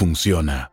funciona.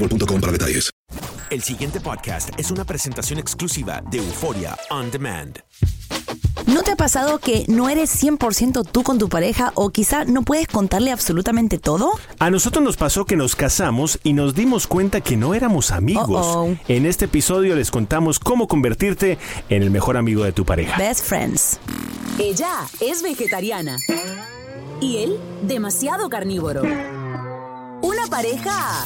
boostmobile.com para detalles. El siguiente podcast es una presentación exclusiva de Euforia On Demand. ¿No te ha pasado que no eres 100% tú con tu pareja o quizá no puedes contarle absolutamente todo? A nosotros nos pasó que nos casamos y nos dimos cuenta que no éramos amigos. En este episodio les contamos cómo convertirte en el mejor amigo de tu pareja. Best friends. Ella es vegetariana y él demasiado carnívoro. Una pareja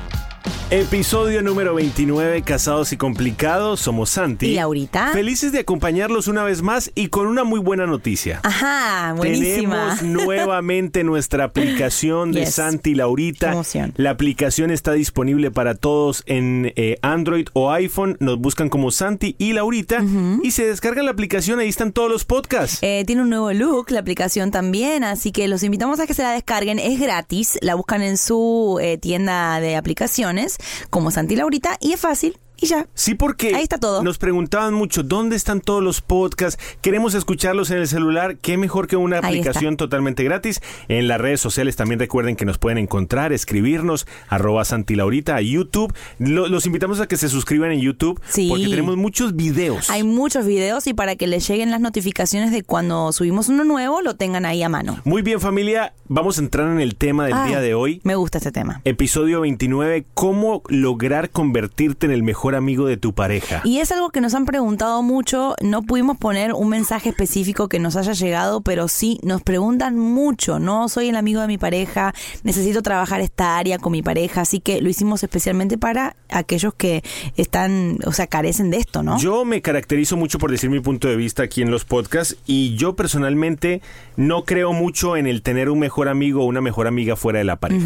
Episodio número 29, Casados y Complicados. Somos Santi. ¿Y Laurita? Felices de acompañarlos una vez más y con una muy buena noticia. Ajá, buenísima. Tenemos nuevamente nuestra aplicación de Yes. Santi y Laurita. Emoción. La aplicación está disponible para todos en eh, Android o iPhone. Nos buscan como Santi y Laurita y se descargan la aplicación. Ahí están todos los podcasts. Eh, tiene un nuevo look, la aplicación también, así que los invitamos a que se la descarguen. Es gratis, la buscan en su eh, tienda de aplicaciones como Santi Laurita y es fácil y ya. Sí, porque Ahí está todo. nos preguntaban mucho dónde están todos los podcasts. Queremos escucharlos en el celular. Qué mejor que una Ahí aplicación totalmente gratis. En las redes sociales también recuerden que nos pueden encontrar, escribirnos, arroba Santilaurita, a YouTube. Lo- los invitamos a que se suscriban en YouTube Sí. porque tenemos muchos videos. Hay muchos videos y para que les lleguen las notificaciones de cuando subimos uno nuevo, lo tengan ahí a mano. Muy bien familia, vamos a entrar en el tema del Ay, día de hoy. Me gusta este tema. Episodio 29, cómo lograr convertirte en el mejor amigo de tu pareja. Y es algo que nos han preguntado mucho, no pudimos poner un mensaje específico que nos haya llegado, pero sí nos preguntan mucho, no soy el amigo de mi pareja, necesito trabajar esta área con mi pareja, así que lo hicimos especialmente para aquellos que están, o sea, carecen de esto, ¿no? Yo me caracterizo mucho por decir mi punto de vista aquí en los podcasts y yo personalmente no creo mucho en el tener un mejor amigo o una mejor amiga fuera de la pareja.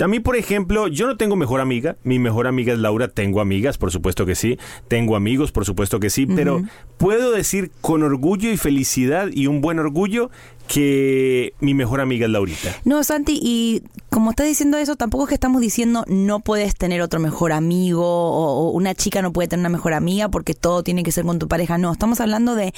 A mí, por ejemplo, yo no tengo mejor amiga, mi mejor amiga es Laura, tengo amigas, por supuesto que sí, tengo amigos, por supuesto que sí, pero puedo decir con orgullo y felicidad y un buen orgullo que mi mejor amiga es Laurita. No, Santi, y como estás diciendo eso, tampoco es que estamos diciendo no puedes tener otro mejor amigo o, o una chica no puede tener una mejor amiga porque todo tiene que ser con tu pareja. No, estamos hablando de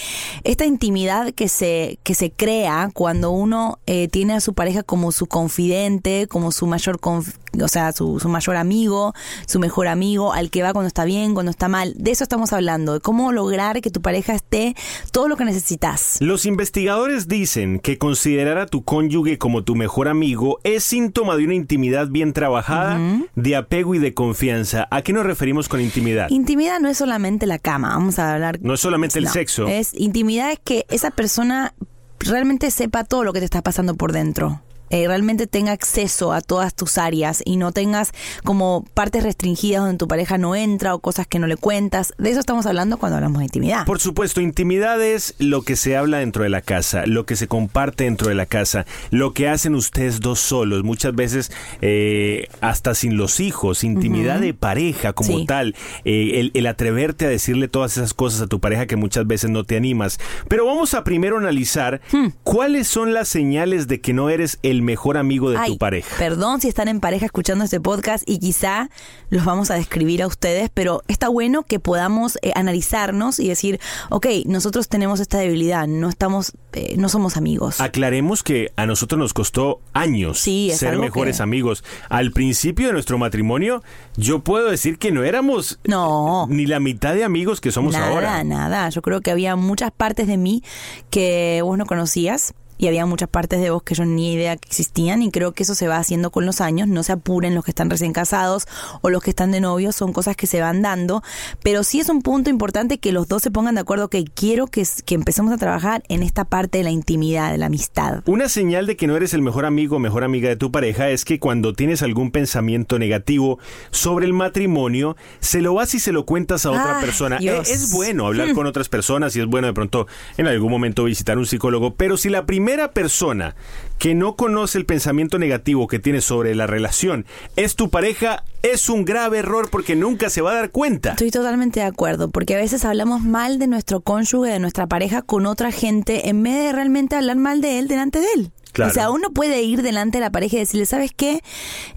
esta intimidad que se, que se crea cuando uno eh, tiene a su pareja como su confidente, como su mayor, conf- o sea, su, su mayor amigo, su mejor amigo, al que va cuando está bien, cuando está mal. De eso estamos hablando, de cómo lograr que tu pareja esté todo lo que necesitas. Los investigadores dicen que considerar a tu cónyuge como tu mejor amigo es síntoma de una intimidad bien trabajada, de apego y de confianza. ¿A qué nos referimos con intimidad? Intimidad no es solamente la cama, vamos a hablar. No es solamente el sexo. Es intimidad es que esa persona realmente sepa todo lo que te está pasando por dentro. Eh, realmente tenga acceso a todas tus áreas y no tengas como partes restringidas donde tu pareja no entra o cosas que no le cuentas. De eso estamos hablando cuando hablamos de intimidad. Por supuesto, intimidad es lo que se habla dentro de la casa, lo que se comparte dentro de la casa, lo que hacen ustedes dos solos, muchas veces eh, hasta sin los hijos, intimidad de pareja como Sí. tal, eh, el, el atreverte a decirle todas esas cosas a tu pareja que muchas veces no te animas. Pero vamos a primero analizar Hmm. cuáles son las señales de que no eres el mejor amigo de Ay, tu pareja. Perdón si están en pareja escuchando este podcast y quizá los vamos a describir a ustedes, pero está bueno que podamos eh, analizarnos y decir, ok, nosotros tenemos esta debilidad, no estamos, eh, no somos amigos. Aclaremos que a nosotros nos costó años Sí, ser mejores que- amigos. Al principio de nuestro matrimonio, yo puedo decir que no éramos No. ni la mitad de amigos que somos nada, ahora. nada. Yo creo que había muchas partes de mí que vos no conocías. Y había muchas partes de vos que yo ni idea que existían y creo que eso se va haciendo con los años. No se apuren los que están recién casados o los que están de novios, son cosas que se van dando. Pero sí es un punto importante que los dos se pongan de acuerdo que quiero que, que empecemos a trabajar en esta parte de la intimidad, de la amistad. Una señal de que no eres el mejor amigo o mejor amiga de tu pareja es que cuando tienes algún pensamiento negativo sobre el matrimonio, se lo vas y se lo cuentas a otra Ay, persona. Dios. E- Es bueno hablar con otras personas y es bueno de pronto en algún momento visitar un psicólogo, pero si la primera persona que no conoce el pensamiento negativo que tienes sobre la relación es tu pareja, es un grave error porque nunca se va a dar cuenta. Estoy totalmente de acuerdo, porque a veces hablamos mal de nuestro cónyuge, de nuestra pareja con otra gente, en vez de realmente hablar mal de él delante de él. Claro. O sea, uno puede ir delante de la pareja y decirle, ¿sabes qué?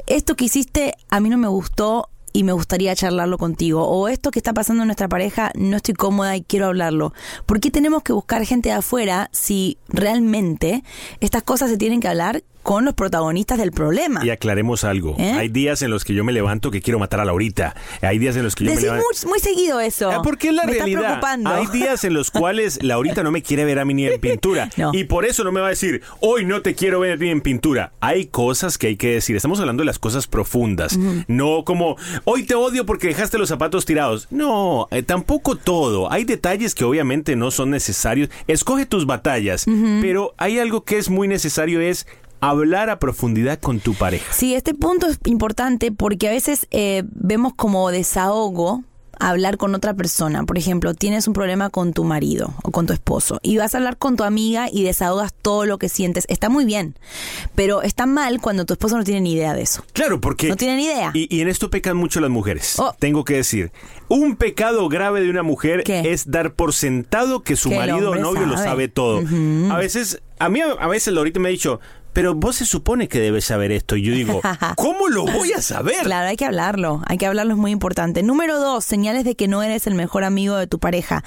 Esto que hiciste a mí no me gustó y me gustaría charlarlo contigo. O esto que está pasando en nuestra pareja, no estoy cómoda y quiero hablarlo. ¿Por qué tenemos que buscar gente de afuera si realmente estas cosas se tienen que hablar con los protagonistas del problema? Y aclaremos algo. ¿Eh? Hay días en los que yo me levanto que quiero matar a Laurita. Hay días en los que yo Decís me levanto... muy, muy seguido eso. Ah, Porque es la me está realidad. preocupando. Hay días en los cuales Laurita no me quiere ver a mí ni en pintura. No. Y por eso no me va a decir, hoy no te quiero ver ni en pintura. Hay cosas que hay que decir. Estamos hablando de las cosas profundas. No como, hoy te odio porque dejaste los zapatos tirados. No, eh, tampoco todo. Hay detalles que obviamente no son necesarios. Escoge tus batallas. Pero hay algo que es muy necesario, es hablar a profundidad con tu pareja. Sí, este punto es importante porque a veces eh, vemos como desahogo hablar con otra persona. Por ejemplo, tienes un problema con tu marido o con tu esposo y vas a hablar con tu amiga y desahogas todo lo que sientes. Está muy bien, pero está mal cuando tu esposo no tiene ni idea de eso. Claro, porque... No tiene ni idea. Y, y en esto pecan mucho las mujeres. Oh. Tengo que decir, un pecado grave de una mujer ¿Qué? es dar por sentado que su Que marido o novio lo sabe. todo. A veces, a mí a, veces Laurita me ha dicho, pero vos se supone que debes saber esto. Y yo digo, ¿cómo lo voy a saber? Claro, hay que hablarlo, hay que hablarlo, es muy importante. Número dos, señales de que no eres el mejor amigo de tu pareja.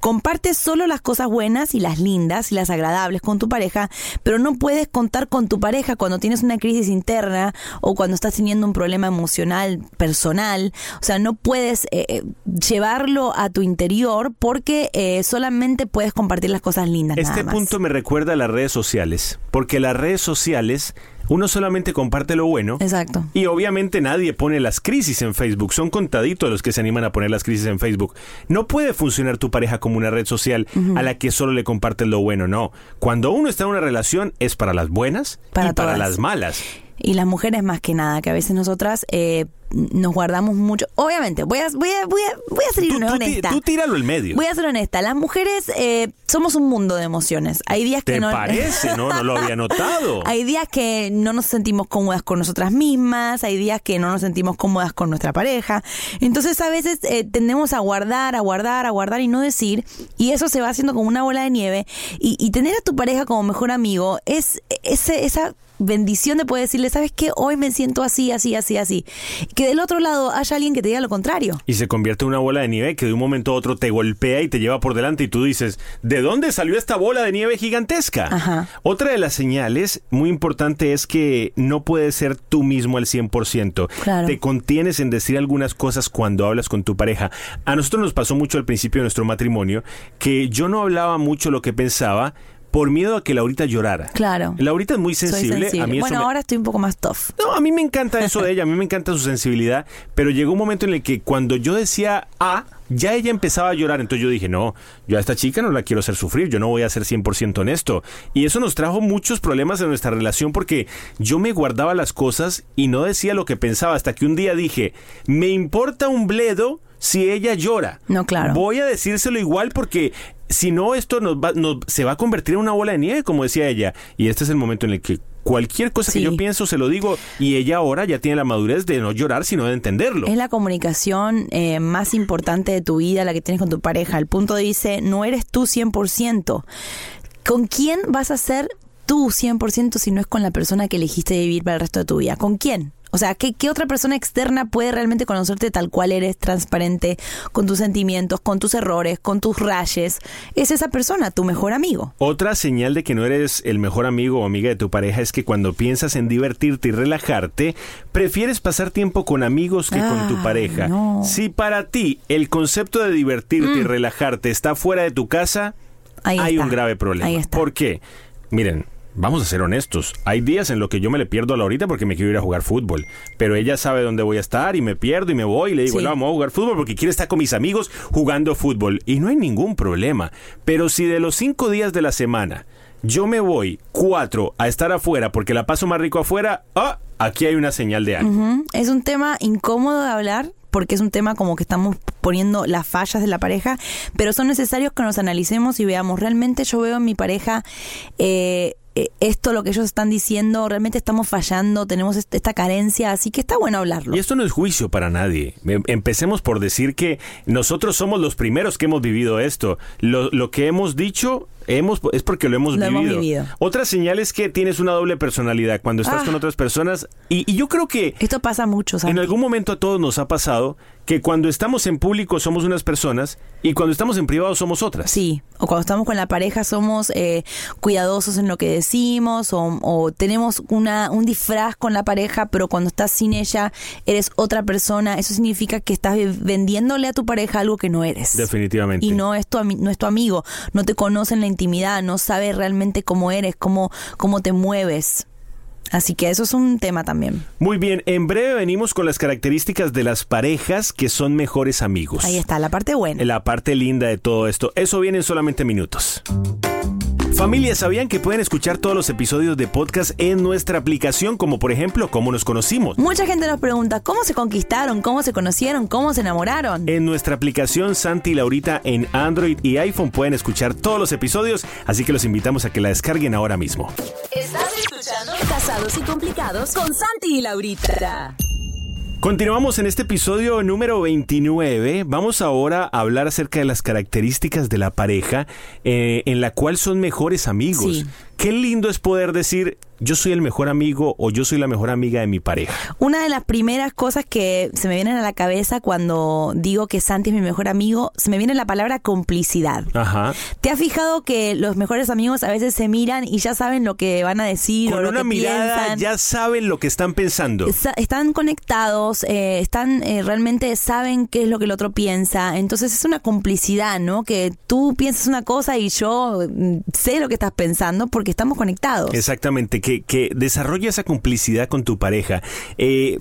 Comparte solo las cosas buenas y las lindas y las agradables con tu pareja, pero no puedes contar con tu pareja cuando tienes una crisis interna o cuando estás teniendo un problema emocional, personal. O sea, no puedes eh, eh, llevarlo a tu interior porque eh, solamente puedes compartir las cosas lindas. Este nada más. punto me recuerda a las redes sociales, porque las redes sociales uno solamente comparte lo bueno. Exacto. Y obviamente nadie pone las crisis en Facebook. Son contaditos los que se animan a poner las crisis en Facebook. No puede funcionar tu pareja como una red social a la que solo le compartes lo bueno. No. Cuando uno está en una relación es para las buenas Para y para las malas. Y las mujeres más que nada, que a veces nosotras eh, nos guardamos mucho. Obviamente, voy a, voy a, voy a, voy a ser Tú, tú honesta. tú tíralo al medio. Voy a ser honesta. Las mujeres eh, somos un mundo de emociones. Hay días que ¿Te no. parece? No, no lo había notado. Hay días que no nos sentimos cómodas con nosotras mismas, hay días que no nos sentimos cómodas con nuestra pareja. Entonces a veces eh, tendemos a guardar, a guardar, a guardar y no decir, y eso se va haciendo como una bola de nieve. Y, y tener a tu pareja como mejor amigo es ese, esa bendición de poder decirle, ¿sabes qué? Hoy me siento así, así, así, así. Que del otro lado haya alguien que te diga lo contrario. Y se convierte en una bola de nieve que de un momento a otro te golpea y te lleva por delante y tú dices, ¿de dónde salió esta bola de nieve gigantesca? Ajá. Otra de las señales muy importante es que no puedes ser tú mismo al 100%. Claro. Te contienes en decir algunas cosas cuando hablas con tu pareja. A nosotros nos pasó mucho al principio de nuestro matrimonio que yo no hablaba mucho lo que pensaba por miedo a que Laurita llorara. Claro. Laurita es muy sensible. sensible. A mí bueno, me- ahora estoy un poco más tough. no, a mí me encanta eso de ella, a mí me encanta su sensibilidad, pero llegó un momento en el que cuando yo decía A, ya ella empezaba a llorar. Entonces yo dije, no, yo a esta chica no la quiero hacer sufrir, yo no voy a ser 100% honesto. Y eso nos trajo muchos problemas en nuestra relación porque yo me guardaba las cosas y no decía lo que pensaba hasta que un día dije, me importa un bledo si ella llora. No, claro. Voy a decírselo igual porque si no esto nos va, nos, se va a convertir en una bola de nieve, como decía ella. Y este es el momento en el que cualquier cosa que yo pienso se lo digo y ella ahora ya tiene la madurez de no llorar sino de entenderlo. Es la comunicación eh, más importante de tu vida, la que tienes con tu pareja. El punto dice, no eres tú 100%. ¿Con quién vas a ser tú 100% si no es con la persona que elegiste vivir para el resto de tu vida? ¿Con quién? O sea, ¿qué, ¿qué otra persona externa puede realmente conocerte tal cual eres, transparente, con tus sentimientos, con tus errores, con tus rayes? Es esa persona, tu mejor amigo. Otra señal de que no eres el mejor amigo o amiga de tu pareja es que cuando piensas en divertirte y relajarte, prefieres pasar tiempo con amigos que con tu pareja. no. Si para ti el concepto de divertirte y relajarte está fuera de tu casa, Mm. Ahí hay está. un grave problema. Ahí está. ¿Por qué? Miren, vamos a ser honestos. Hay días en los que yo me le pierdo a Laurita porque me quiero ir a jugar fútbol. Pero ella sabe dónde voy a estar y me pierdo y me voy y le digo, Sí. "No, vamos a jugar fútbol porque quiere estar con mis amigos jugando fútbol. Y no hay ningún problema. Pero si de los cinco días de la semana yo me voy cuatro a estar afuera porque la paso más rico afuera, ah, aquí hay una señal de algo. Es un tema incómodo de hablar porque es un tema como que estamos poniendo las fallas de la pareja, pero son necesarios que nos analicemos y veamos, realmente yo veo en mi pareja eh, esto, lo que ellos están diciendo, realmente estamos fallando, tenemos est- esta carencia, así que está bueno hablarlo. Y esto no es juicio para nadie. Em- Empecemos por decir que nosotros somos los primeros que hemos vivido esto. Lo, lo que hemos dicho hemos, es porque lo hemos Lo hemos vivido. vivido. Otra señal es que tienes una doble personalidad cuando estás Ah. con otras personas. Y, y yo creo que Esto pasa mucho, Santi. en algún momento a todos nos ha pasado que cuando estamos en público somos unas personas y cuando estamos en privado somos otras. Sí, o cuando estamos con la pareja somos eh, cuidadosos en lo que decimos o, o tenemos una, un disfraz con la pareja, pero cuando estás sin ella eres otra persona. Eso significa que estás vendiéndole a tu pareja algo que no eres. Definitivamente. Y no es, tu, no es tu amigo, no te conoce en la intimidad, no sabe realmente cómo eres, cómo, cómo te mueves. Así que eso es un tema también. Muy bien, en breve venimos con las características de las parejas que son mejores amigos. Ahí está, la parte buena. La parte linda de todo esto. Eso viene en solamente minutos. Familia, ¿sabían que pueden escuchar todos los episodios de podcast en nuestra aplicación, como por ejemplo, cómo nos conocimos? Mucha gente nos pregunta, ¿cómo se conquistaron? ¿Cómo se conocieron? ¿Cómo se enamoraron? En nuestra aplicación Santi y Laurita en Android y iPhone pueden escuchar todos los episodios, así que los invitamos a que la descarguen ahora mismo. Estás escuchando Casados y Complicados con Santi y Laurita. Continuamos en este episodio número 29. Vamos ahora a hablar acerca de las características de la pareja eh, en la cual son mejores amigos. Sí. Qué lindo es poder decir yo soy el mejor amigo o yo soy la mejor amiga de mi pareja. Una de las primeras cosas que se me vienen a la cabeza cuando digo que Santi es mi mejor amigo, se me viene la palabra complicidad. Ajá. ¿Te has fijado que los mejores amigos a veces se miran y ya saben lo que van a decir o Con lo una que mirada piensan? ya saben lo que están pensando. Están conectados, eh, están eh, realmente saben qué es lo que el otro piensa. Entonces es una complicidad, ¿no? Que tú piensas una cosa y yo mm, sé lo que estás pensando porque estamos conectados. Exactamente, que, que desarrolla esa complicidad con tu pareja. Eh,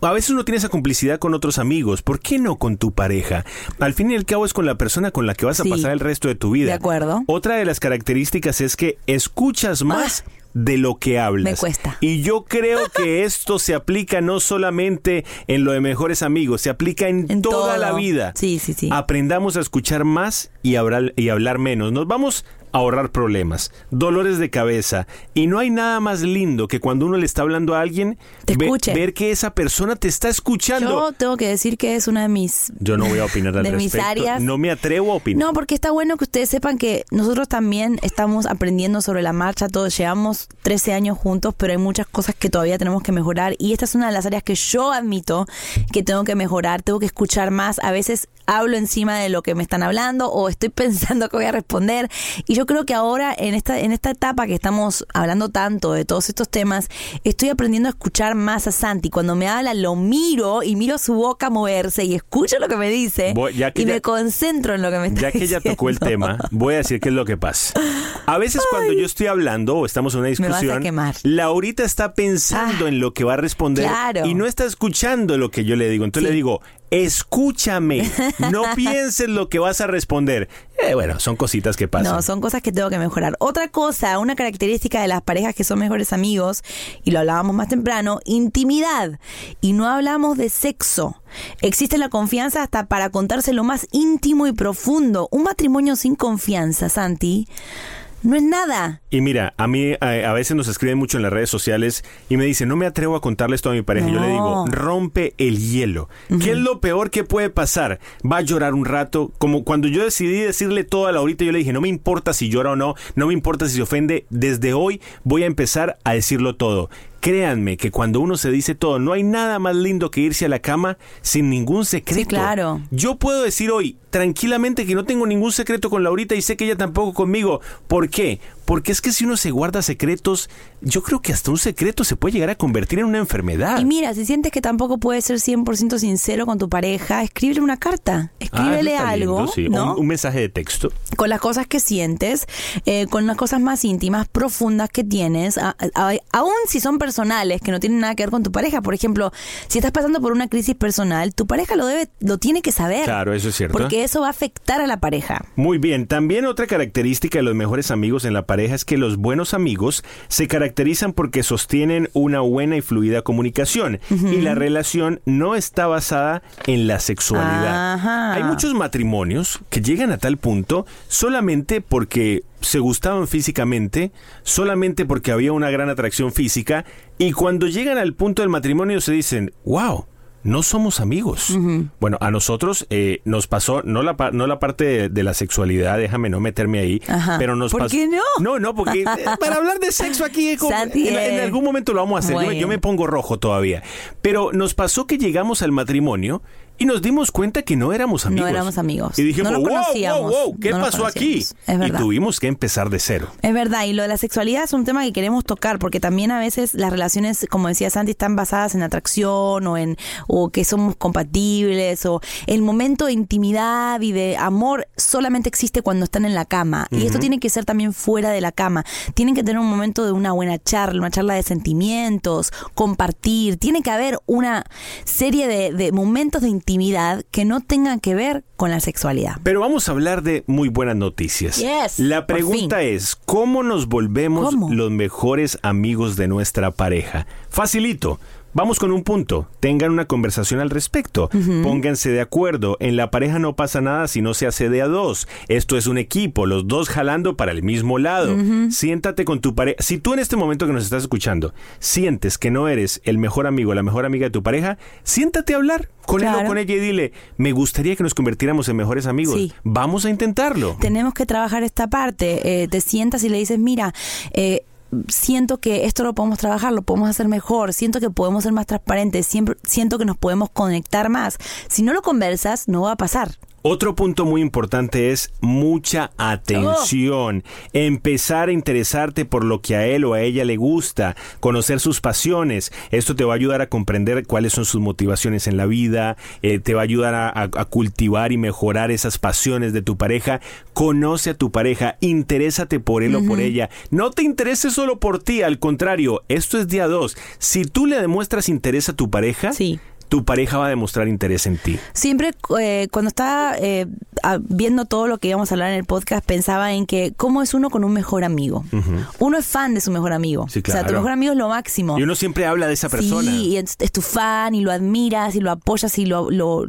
a veces uno tiene esa complicidad con otros amigos, ¿por qué no con tu pareja? Al fin y al cabo es con la persona con la que vas a pasar el resto de tu vida. De acuerdo. Otra de las características es que escuchas más de lo que hablas. Me cuesta. Y yo creo que esto se aplica no solamente en lo de mejores amigos, se aplica en, En toda todo. la vida. Sí, sí, sí. Aprendamos a escuchar más y hablar, y hablar menos. Nos vamos ahorrar problemas, dolores de cabeza. Y no hay nada más lindo que cuando uno le está hablando a alguien, Te ve- escuche. ver que esa persona te está escuchando. Yo tengo que decir que es una de mis Yo no voy a opinar al de mis respecto. áreas. No me atrevo a opinar. No, porque está bueno que ustedes sepan que nosotros también estamos aprendiendo sobre la marcha, todos llevamos 13 años juntos, pero hay muchas cosas que todavía tenemos que mejorar y esta es una de las áreas que yo admito que tengo que mejorar, tengo que escuchar más, a veces hablo encima de lo que me están hablando o estoy pensando que voy a responder y yo creo que ahora en esta en esta etapa que estamos hablando tanto de todos estos temas, estoy aprendiendo a escuchar más a Santi, cuando me habla lo miro y miro su boca moverse y escucho lo que me dice Voy- ya que y ya- me concentro en lo que me está Ya que ella tocó el diciendo. tema, voy a decir qué es lo que pasa. A veces cuando yo estoy hablando o estamos en una discusión. Laurita está pensando Ah, en lo que va a responder claro. y no está escuchando lo que yo le digo. Entonces Sí. le digo, escúchame, no pienses lo que vas a responder. Eh, bueno, son cositas que pasan. No, son cosas que tengo que mejorar. Otra cosa, una característica de las parejas que son mejores amigos, y lo hablábamos más temprano, intimidad. Y no hablamos de sexo. Existe la confianza hasta para contarse lo más íntimo y profundo. Un matrimonio sin confianza, Santi, no es nada. Y mira, a mí a, a veces nos escriben mucho en las redes sociales y me dicen, no me atrevo a contarles todo a mi pareja. Yo le digo, No. rompe el hielo. ¿Qué es lo peor que puede pasar? Va a llorar un rato. Como cuando yo decidí decirle todo a Laurita, yo le dije, no me importa si llora o no, no me importa si se ofende. Desde hoy voy a empezar a decirlo todo. Créanme que cuando uno se dice todo, no hay nada más lindo que irse a la cama sin ningún secreto. Sí, claro. Yo puedo decir hoy tranquilamente que no tengo ningún secreto con Laurita y sé que ella tampoco conmigo. ¿Por qué? Porque es que si uno se guarda secretos, yo creo que hasta un secreto se puede llegar a convertir en una enfermedad. Y mira, si sientes que tampoco puedes ser 100% sincero con tu pareja, escríbele una carta. Ah, Escríbele está algo, lindo, sí. ¿no? un, un mensaje de texto. con las cosas que sientes, eh, con las cosas más íntimas, profundas que tienes, a- a- aún si son personales, que no tienen nada que ver con tu pareja. Por ejemplo, si estás pasando por una crisis personal, tu pareja lo debe, lo tiene que saber. Claro, eso es cierto. Porque eso va a afectar a la pareja. Muy bien, también otra característica de los mejores amigos en la pareja es que los buenos amigos se caracterizan porque sostienen una buena y fluida comunicación y la relación no está basada en la sexualidad. Ajá. Hay muchos matrimonios que llegan a tal punto solamente porque se gustaban físicamente, solamente porque había una gran atracción física y cuando llegan al punto del matrimonio se dicen, wow. No somos amigos. Bueno, a nosotros eh, nos pasó, no la, no la parte de, de la sexualidad, déjame no meterme ahí, Ajá. pero nos ¿Por pasó. qué no? No, no, porque eh, para hablar de sexo aquí, eh, como- en, en algún momento lo vamos a hacer. Yo me pongo rojo todavía. Pero nos pasó que llegamos al matrimonio y nos dimos cuenta que no éramos amigos. No éramos amigos. Y dijimos, No wow, wow, ¿qué No pasó aquí? Y tuvimos que empezar de cero. Es verdad, y lo de la sexualidad es un tema que queremos tocar, porque también a veces las relaciones, como decía Santi, están basadas en atracción o en o que somos compatibles o el momento de intimidad y de amor solamente existe cuando están en la cama. Y esto tiene que ser también fuera de la cama. Tienen que tener un momento de una buena charla, una charla de sentimientos, compartir. Tiene que haber una serie de, de momentos de intimidad que no tengan que ver con la sexualidad. Pero vamos a hablar de muy buenas noticias. Yes, La pregunta es, ¿cómo nos volvemos ¿Cómo? los mejores amigos de nuestra pareja? Facilito. Vamos con un punto. Tengan una conversación al respecto. Pónganse de acuerdo. En la pareja no pasa nada si no se hace de a dos. Esto es un equipo, los dos jalando para el mismo lado. Siéntate con tu pareja. Si tú en este momento que nos estás escuchando sientes que no eres el mejor amigo o la mejor amiga de tu pareja, siéntate a hablar con él o con ella y dile, me gustaría que nos convirtiéramos en mejores amigos. Sí. Vamos a intentarlo. tenemos que trabajar esta parte. Eh, te sientas y le dices, mira, eh, siento que esto lo podemos trabajar, lo podemos hacer mejor, siento que podemos ser más transparentes, siempre, siento que nos podemos conectar más. Si no lo conversas, no va a pasar. Otro punto muy importante es mucha atención. Empezar a interesarte por lo que a él o a ella le gusta, conocer sus pasiones. Esto te va a ayudar a comprender cuáles son sus motivaciones en la vida, eh, te va a ayudar a, a- a cultivar y mejorar esas pasiones de tu pareja. Conoce a tu pareja, interésate por él o por ella. No te intereses solo por ti, al contrario, esto es día dos. Si tú le demuestras interés a tu pareja, Sí. Tu pareja va a demostrar interés en ti. Siempre eh, cuando estaba eh, viendo todo lo que íbamos a hablar en el podcast, pensaba en que cómo es uno con un mejor amigo. Uno es fan de su mejor amigo. Sí, O sea, tu mejor amigo es lo máximo. Y uno siempre habla de esa persona. Sí, y es, es tu fan y lo admiras y lo apoyas y lo, lo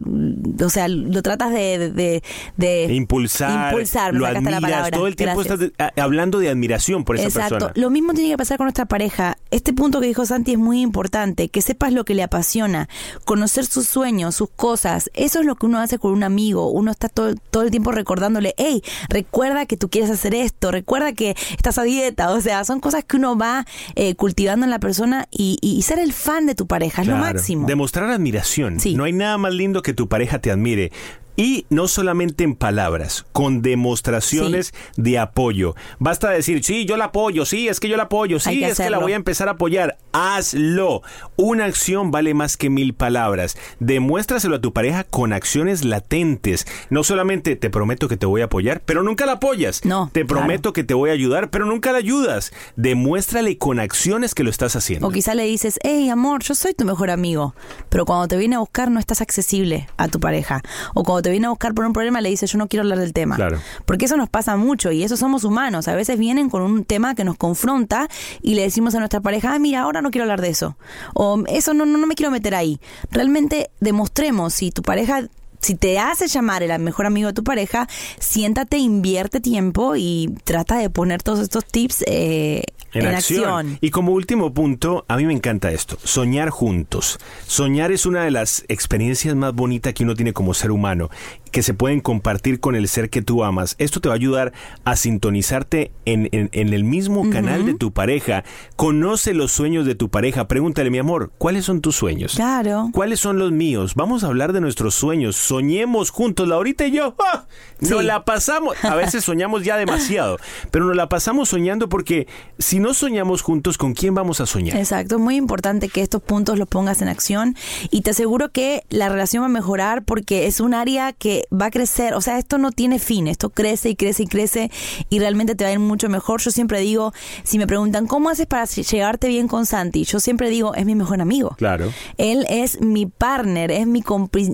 o sea, lo tratas de, de, de- de impulsar, impulsar, lo la admiras, todo el tiempo Gracias. estás hablando de admiración por esa Exacto. persona. Lo mismo tiene que pasar con nuestra pareja. Este punto que dijo Santi es muy importante, que sepas lo que le apasiona, conocer sus sueños, sus cosas. Eso es lo que uno hace con un amigo. Uno está todo, todo el tiempo recordándole, hey, recuerda que tú quieres hacer esto, recuerda que estás a dieta. O sea, son cosas que uno va eh, cultivando en la persona y, y ser el fan de tu pareja es lo máximo. Demostrar admiración. Sí. No hay nada más lindo que tu pareja te admire. Y no solamente en palabras, con demostraciones de apoyo. Basta decir, sí, yo la apoyo, sí, es que yo la apoyo, sí, es que la voy a empezar a apoyar. Hazlo. Una acción vale más que mil palabras. Demuéstraselo a tu pareja con acciones latentes. No solamente te prometo que te voy a apoyar, pero nunca la apoyas. No. Te prometo que te voy a ayudar, pero nunca la ayudas. Demuéstrale con acciones que lo estás haciendo. O quizá le dices, hey amor, yo soy tu mejor amigo, pero cuando te viene a buscar no estás accesible a tu pareja. O cuando te viene a buscar por un problema le dices, yo no quiero hablar del tema. Claro. Porque eso nos pasa mucho y eso somos humanos. A veces vienen con un tema que nos confronta y le decimos a nuestra pareja, ah, mira, ahora no quiero hablar de eso. O eso no, no, no me quiero meter ahí. Realmente demostremos si tu pareja si te hace llamar el mejor amigo de tu pareja, siéntate, invierte tiempo y trata de poner todos estos tips eh, en, acción. Y como último punto, a mí me encanta esto, soñar juntos. Soñar es una de las experiencias más bonitas que uno tiene como ser humano, que se pueden compartir con el ser que tú amas. Esto te va a ayudar a sintonizarte en, en, el mismo canal de tu pareja. Conoce los sueños de tu pareja. Pregúntale, mi amor, ¿cuáles son tus sueños? Claro. ¿Cuáles son los míos? Vamos a hablar de nuestros sueños. Soñemos juntos, Laurita y yo. ¡Ah! Nos la pasamos. A veces soñamos ya demasiado, pero nos la pasamos soñando porque si no soñamos juntos, ¿con quién vamos a soñar? Exacto. Muy importante que estos puntos los pongas en acción y te aseguro que la relación va a mejorar porque es un área que va a crecer. O sea, esto no tiene fin. Esto crece y crece y crece y realmente te va a ir mucho mejor. Yo siempre digo, si me preguntan, ¿cómo haces para llevarte bien con Santi? Yo siempre digo, es mi mejor amigo. Claro. Él es mi partner, es mi,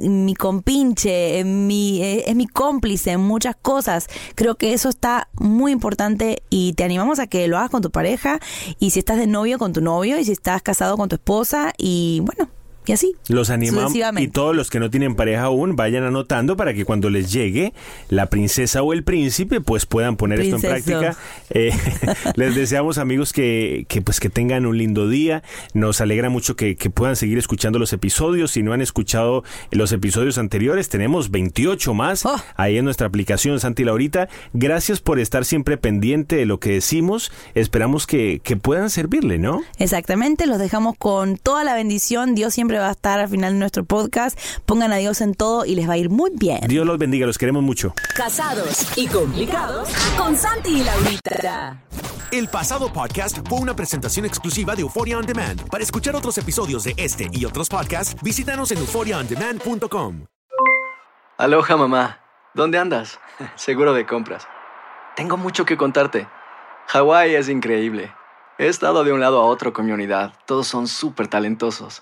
mi compinche, es mi, es mi cómplice en muchas cosas. Creo que eso está muy importante y te animamos a que lo hagas con tu pareja y si estás de novio con tu novio y si estás casado con tu esposa y bueno, y así. Los animamos y todos los que no tienen pareja aún vayan anotando para que cuando les llegue la princesa o el príncipe pues puedan poner esto en práctica. Eh, les deseamos amigos que, que, pues que tengan un lindo día. Nos alegra mucho que, que, puedan seguir escuchando los episodios. Si no han escuchado los episodios anteriores, tenemos 28 más Oh. ahí en nuestra aplicación Santi Laurita. Gracias por estar siempre pendiente de lo que decimos. Esperamos que, que puedan servirle, ¿no? Exactamente, los dejamos con toda la bendición. Dios siempre va a estar al final de nuestro podcast. Pongan a Dios en todo y les va a ir muy bien. Dios los bendiga, los queremos mucho. Casados y complicados con Santi y Laurita. El pasado podcast fue una presentación exclusiva de Euphoria On Demand. Para escuchar otros episodios de este y otros podcasts, visítanos en euphoriaondemand.com. Aloha mamá, ¿dónde andas? Seguro de compras. Tengo mucho que contarte. Hawái es increíble. He estado de un lado a otro con mi unidad. Todos son súper talentosos.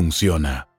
funciona.